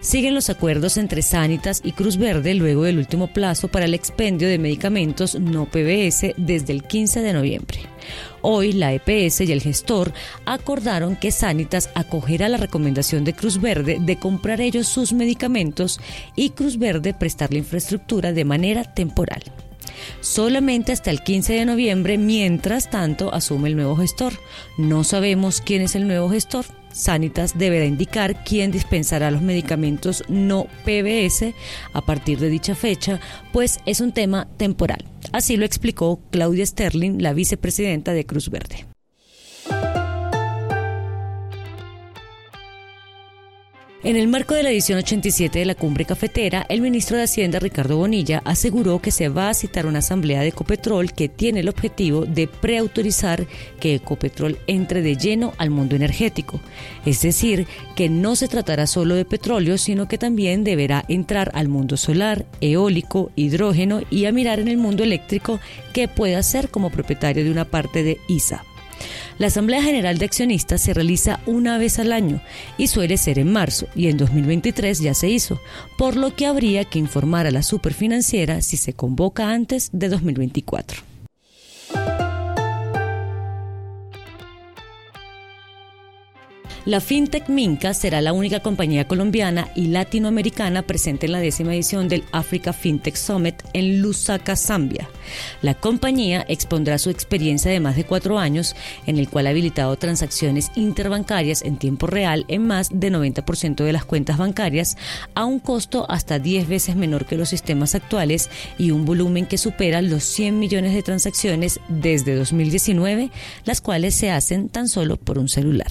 Siguen los acuerdos entre Sanitas y Cruz Verde luego del último plazo para el expendio de medicamentos no PBS desde el 15 de noviembre. Hoy la EPS y el gestor acordaron que Sanitas acogerá la recomendación de Cruz Verde de comprar ellos sus medicamentos y Cruz Verde prestar la infraestructura de manera temporal solamente hasta el 15 de noviembre, mientras tanto asume el nuevo gestor. No sabemos quién es el nuevo gestor. Sanitas deberá indicar quién dispensará los medicamentos no PBS a partir de dicha fecha, pues es un tema temporal. Así lo explicó Claudia Sterling, la vicepresidenta de Cruz Verde. En el marco de la edición 87 de la Cumbre Cafetera, el ministro de Hacienda Ricardo Bonilla aseguró que se va a citar una asamblea de Ecopetrol que tiene el objetivo de preautorizar que Ecopetrol entre de lleno al mundo energético. Es decir, que no se tratará solo de petróleo, sino que también deberá entrar al mundo solar, eólico, hidrógeno y a mirar en el mundo eléctrico que puede hacer como propietario de una parte de ISA. La Asamblea General de Accionistas se realiza una vez al año y suele ser en marzo y en 2023 ya se hizo, por lo que habría que informar a la superfinanciera si se convoca antes de 2024. La FinTech Minca será la única compañía colombiana y latinoamericana presente en la décima edición del Africa FinTech Summit en Lusaka, Zambia. La compañía expondrá su experiencia de más de cuatro años, en el cual ha habilitado transacciones interbancarias en tiempo real en más de 90% de las cuentas bancarias, a un costo hasta 10 veces menor que los sistemas actuales y un volumen que supera los 100 millones de transacciones desde 2019, las cuales se hacen tan solo por un celular.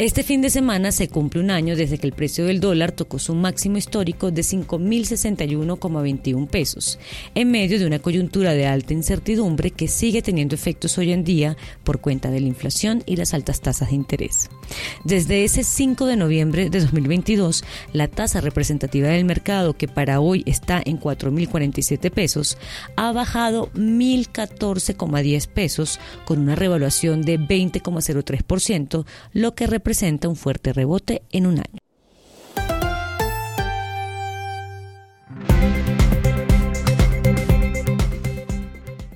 Este fin de semana se cumple un año desde que el precio del dólar tocó su máximo histórico de 5.061,21 pesos, en medio de una coyuntura de alta incertidumbre que sigue teniendo efectos hoy en día por cuenta de la inflación y las altas tasas de interés. Desde ese 5 de noviembre de 2022, la tasa representativa del mercado, que para hoy está en 4.047 pesos, ha bajado 1.014,10 pesos con una revaluación de 20,03%, lo que representa presenta un fuerte rebote en un año.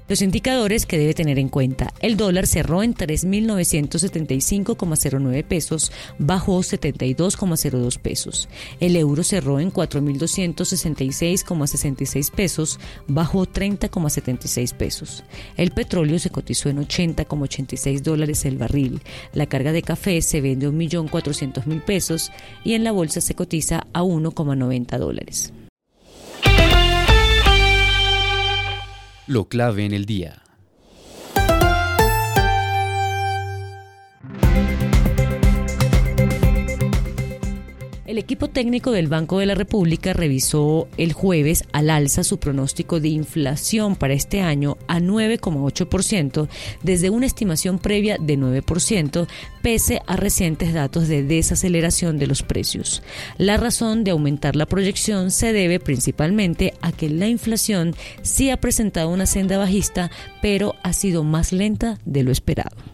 Los indicadores que debe tener en cuenta. El dólar cerró en 3.975,09 pesos, bajó 72,02 pesos. El euro cerró en 4.266,66 pesos, bajó 30,76 pesos. El petróleo se cotizó en 80,86 dólares el barril. La carga de café se vende a 1.400.000 pesos y en la bolsa se cotiza a 1,90 dólares. Lo clave en el día. El equipo técnico del Banco de la República revisó el jueves al alza su pronóstico de inflación para este año a 9,8% desde una estimación previa de 9%, pese a recientes datos de desaceleración de los precios. La razón de aumentar la proyección se debe principalmente a que la inflación sí ha presentado una senda bajista, pero ha sido más lenta de lo esperado.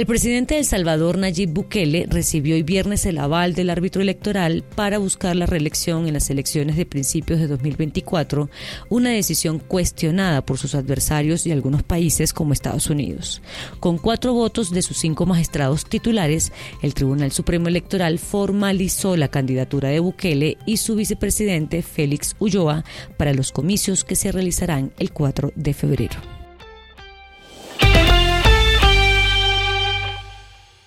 El presidente de Salvador, Nayib Bukele, recibió hoy viernes el aval del árbitro electoral para buscar la reelección en las elecciones de principios de 2024, una decisión cuestionada por sus adversarios y algunos países como Estados Unidos. Con cuatro votos de sus cinco magistrados titulares, el Tribunal Supremo Electoral formalizó la candidatura de Bukele y su vicepresidente Félix Ulloa para los comicios que se realizarán el 4 de febrero.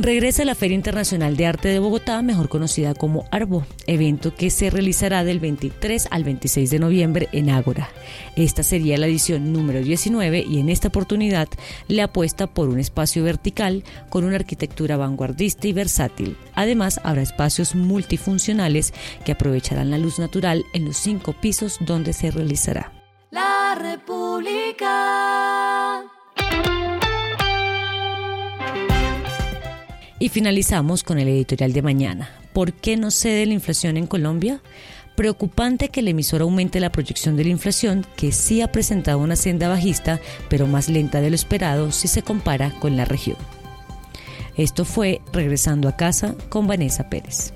Regresa la Feria Internacional de Arte de Bogotá, mejor conocida como ARBO, evento que se realizará del 23 al 26 de noviembre en Ágora. Esta sería la edición número 19 y en esta oportunidad le apuesta por un espacio vertical con una arquitectura vanguardista y versátil. Además, habrá espacios multifuncionales que aprovecharán la luz natural en los cinco pisos donde se realizará. La República. Y finalizamos con el editorial de mañana. ¿Por qué no cede la inflación en Colombia? Preocupante que el emisor aumente la proyección de la inflación, que sí ha presentado una senda bajista, pero más lenta de lo esperado si se compara con la región. Esto fue Regresando a casa con Vanessa Pérez.